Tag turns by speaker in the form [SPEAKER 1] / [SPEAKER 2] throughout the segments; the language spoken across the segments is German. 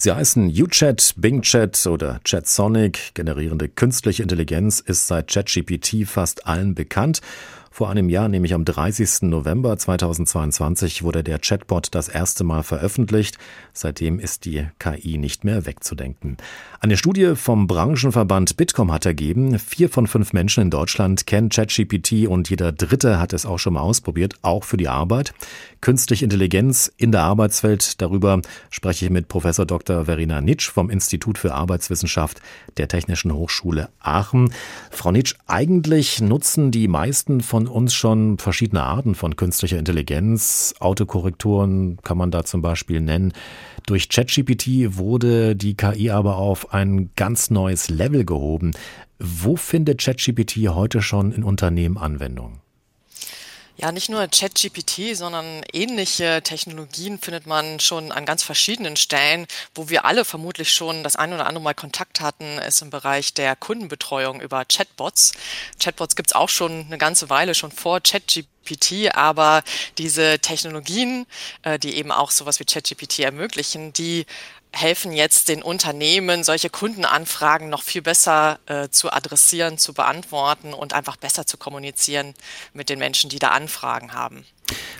[SPEAKER 1] Sie heißen UChat, BingChat oder ChatSonic. Generierende künstliche Intelligenz ist seit ChatGPT fast allen bekannt. Vor einem Jahr, nämlich am 30. November 2022, wurde der Chatbot das erste Mal veröffentlicht. Seitdem ist die KI nicht mehr wegzudenken. Eine Studie vom Branchenverband Bitkom hat ergeben, vier von fünf Menschen in Deutschland kennen ChatGPT und jeder Dritte hat es auch schon mal ausprobiert, auch für die Arbeit. Künstliche Intelligenz in der Arbeitswelt, darüber spreche ich mit Professor Dr. Verena Nitsch vom Institut für Arbeitswissenschaft der Technischen Hochschule Aachen. Frau Nitsch, eigentlich nutzen die meisten von uns schon verschiedene Arten von künstlicher Intelligenz. Autokorrekturen kann man da zum Beispiel nennen. Durch ChatGPT wurde die KI aber auf ein ganz neues Level gehoben. Wo findet ChatGPT heute schon in Unternehmen Anwendung?
[SPEAKER 2] Ja, nicht nur ChatGPT, sondern ähnliche Technologien findet man schon an ganz verschiedenen Stellen. Wo wir alle vermutlich schon das ein oder andere Mal Kontakt hatten, ist im Bereich der Kundenbetreuung über Chatbots. Chatbots gibt's auch schon eine ganze Weile, schon vor ChatGPT. aber diese Technologien, äh, die eben auch sowas wie ChatGPT ermöglichen, die helfen jetzt den Unternehmen, solche Kundenanfragen noch viel besser äh, zu adressieren, zu beantworten und einfach besser zu kommunizieren mit den Menschen, die da Anfragen haben.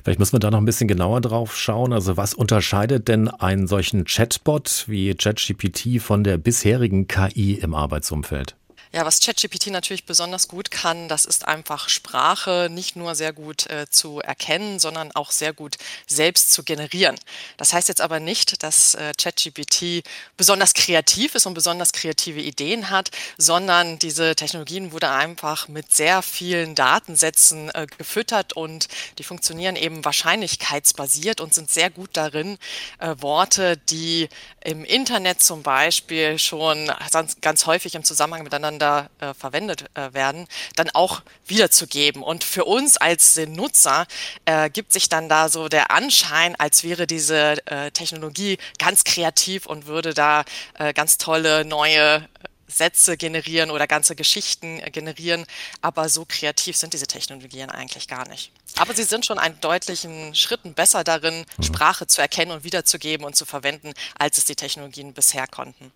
[SPEAKER 1] Vielleicht müssen wir da noch ein bisschen genauer drauf schauen. Also was unterscheidet denn einen solchen Chatbot wie ChatGPT von der bisherigen KI im Arbeitsumfeld?
[SPEAKER 2] Ja, was ChatGPT natürlich besonders gut kann, das ist einfach Sprache nicht nur sehr gut äh, zu erkennen, sondern auch sehr gut selbst zu generieren. Das heißt jetzt aber nicht, dass äh, ChatGPT besonders kreativ ist und besonders kreative Ideen hat, sondern diese Technologien wurde einfach mit sehr vielen Datensätzen äh, gefüttert und die funktionieren eben wahrscheinlichkeitsbasiert und sind sehr gut darin, äh, Worte, die im Internet zum Beispiel schon ganz, ganz häufig im Zusammenhang miteinander miteinander äh, verwendet äh, werden, dann auch wiederzugeben. Und für uns als Nutzer äh, gibt sich dann da so der Anschein, als wäre diese äh, Technologie ganz kreativ und würde da äh, ganz tolle neue Sätze generieren oder ganze Geschichten äh, generieren. Aber so kreativ sind diese Technologien eigentlich gar nicht. Aber sie sind schon einen deutlichen Schritten besser darin, mhm. Sprache zu erkennen und wiederzugeben und zu verwenden, als es die Technologien bisher konnten.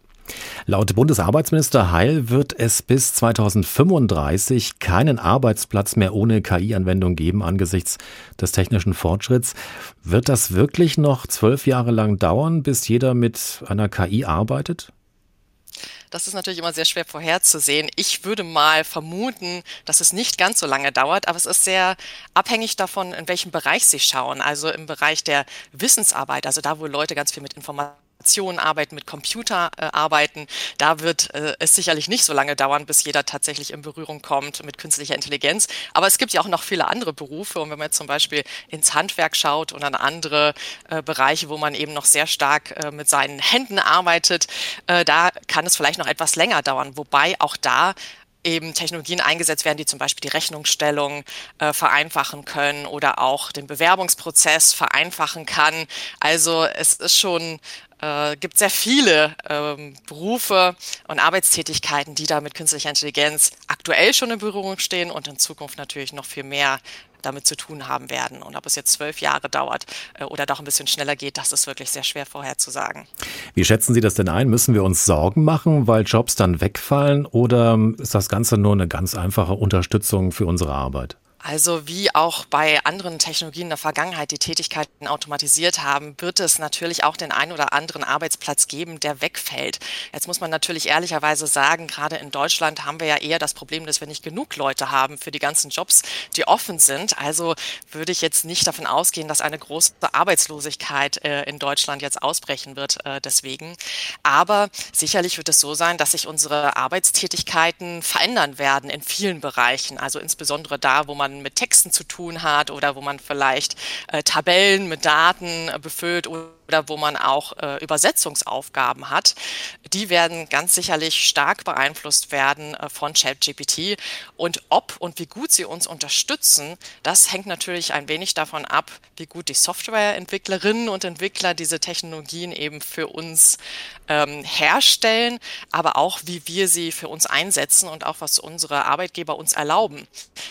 [SPEAKER 1] Laut Bundesarbeitsminister Heil wird es bis 2035 keinen Arbeitsplatz mehr ohne KI-Anwendung geben angesichts des technischen Fortschritts. Wird das wirklich noch zwölf Jahre lang dauern, bis jeder mit einer KI arbeitet?
[SPEAKER 2] Das ist natürlich immer sehr schwer vorherzusehen. Ich würde mal vermuten, dass es nicht ganz so lange dauert, aber es ist sehr abhängig davon, in welchem Bereich Sie schauen. Also im Bereich der Wissensarbeit, also da, wo Leute ganz viel mit Informationen arbeiten, mit Computer äh, arbeiten. Da wird äh, es sicherlich nicht so lange dauern, bis jeder tatsächlich in Berührung kommt mit künstlicher Intelligenz. Aber es gibt ja auch noch viele andere Berufe. Und wenn man jetzt zum Beispiel ins Handwerk schaut und an andere äh, Bereiche, wo man eben noch sehr stark äh, mit seinen Händen arbeitet, äh, da kann es vielleicht noch etwas länger dauern. Wobei auch da eben Technologien eingesetzt werden, die zum Beispiel die Rechnungsstellung äh, vereinfachen können oder auch den Bewerbungsprozess vereinfachen kann. Also es ist schon äh, gibt sehr viele ähm, Berufe und Arbeitstätigkeiten, die da mit künstlicher Intelligenz aktuell schon in Berührung stehen und in Zukunft natürlich noch viel mehr damit zu tun haben werden. Und ob es jetzt zwölf Jahre dauert äh, oder doch ein bisschen schneller geht, das ist wirklich sehr schwer vorherzusagen.
[SPEAKER 1] Wie schätzen Sie das denn ein? Müssen wir uns Sorgen machen, weil Jobs dann wegfallen oder ist das Ganze nur eine ganz einfache Unterstützung für unsere Arbeit?
[SPEAKER 2] Also wie auch bei anderen Technologien in der Vergangenheit die Tätigkeiten automatisiert haben, wird es natürlich auch den einen oder anderen Arbeitsplatz geben, der wegfällt. Jetzt muss man natürlich ehrlicherweise sagen, gerade in Deutschland haben wir ja eher das Problem, dass wir nicht genug Leute haben für die ganzen Jobs, die offen sind. Also würde ich jetzt nicht davon ausgehen, dass eine große Arbeitslosigkeit äh, in Deutschland jetzt ausbrechen wird äh, deswegen. Aber sicherlich wird es so sein, dass sich unsere Arbeitstätigkeiten verändern werden in vielen Bereichen. Also insbesondere da, wo man man mit Texten zu tun hat oder wo man vielleicht äh, Tabellen mit Daten äh, befüllt oder wo man auch äh, Übersetzungsaufgaben hat, die werden ganz sicherlich stark beeinflusst werden äh, von ChatGPT. Und ob und wie gut sie uns unterstützen, das hängt natürlich ein wenig davon ab, wie gut die Softwareentwicklerinnen und Entwickler diese Technologien eben für uns ähm, herstellen, aber auch wie wir sie für uns einsetzen und auch was unsere Arbeitgeber uns erlauben.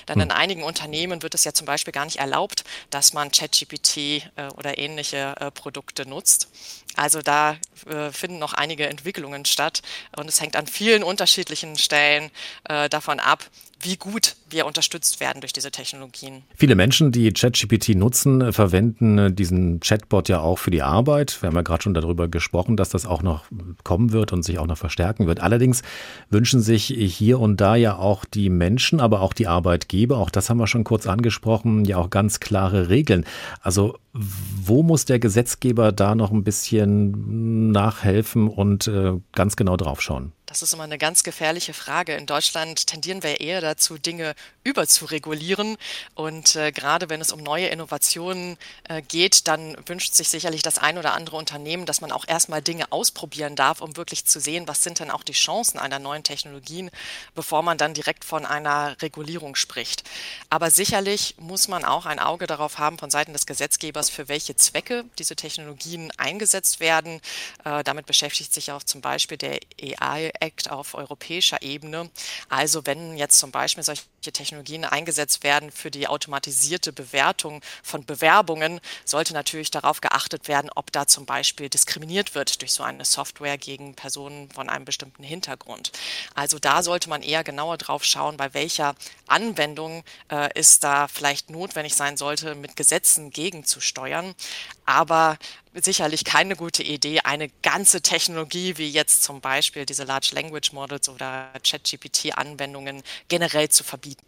[SPEAKER 2] Denn in hm. einigen Unternehmen wird es ja zum Beispiel gar nicht erlaubt, dass man ChatGPT äh, oder ähnliche äh, Produkte nutzt. Also da äh, finden noch einige Entwicklungen statt und es hängt an vielen unterschiedlichen Stellen äh, davon ab, wie gut wir unterstützt werden durch diese Technologien.
[SPEAKER 1] Viele Menschen, die ChatGPT nutzen, verwenden diesen Chatbot ja auch für die Arbeit. Wir haben ja gerade schon darüber gesprochen, dass das auch noch kommen wird und sich auch noch verstärken wird. Allerdings wünschen sich hier und da ja auch die Menschen, aber auch die Arbeitgeber, auch das haben wir schon kurz angesprochen, ja auch ganz klare Regeln. Also wo muss der Gesetzgeber da noch ein bisschen nachhelfen und äh, ganz genau drauf schauen?
[SPEAKER 2] Das ist immer eine ganz gefährliche Frage. In Deutschland tendieren wir eher dazu, Dinge überzuregulieren. Und äh, gerade wenn es um neue Innovationen äh, geht, dann wünscht sich sicherlich das ein oder andere Unternehmen, dass man auch erstmal Dinge ausprobieren darf, um wirklich zu sehen, was sind denn auch die Chancen einer neuen Technologien, bevor man dann direkt von einer Regulierung spricht. Aber sicherlich muss man auch ein Auge darauf haben von Seiten des Gesetzgebers, für welche Zwecke diese Technologien eingesetzt werden. Äh, damit beschäftigt sich auch zum Beispiel der AI Act auf europäischer Ebene. Also wenn jetzt zum Beispiel solche Technologien eingesetzt werden für die automatisierte Bewertung von Bewerbungen, sollte natürlich darauf geachtet werden, ob da zum Beispiel diskriminiert wird durch so eine Software gegen Personen von einem bestimmten Hintergrund. Also da sollte man eher genauer drauf schauen, bei welcher Anwendung äh, es da vielleicht notwendig sein sollte, mit Gesetzen gegenzusteuern. Aber sicherlich keine gute Idee, eine ganze Technologie wie jetzt zum Beispiel diese Large Language Models oder ChatGPT-Anwendungen generell zu verbieten.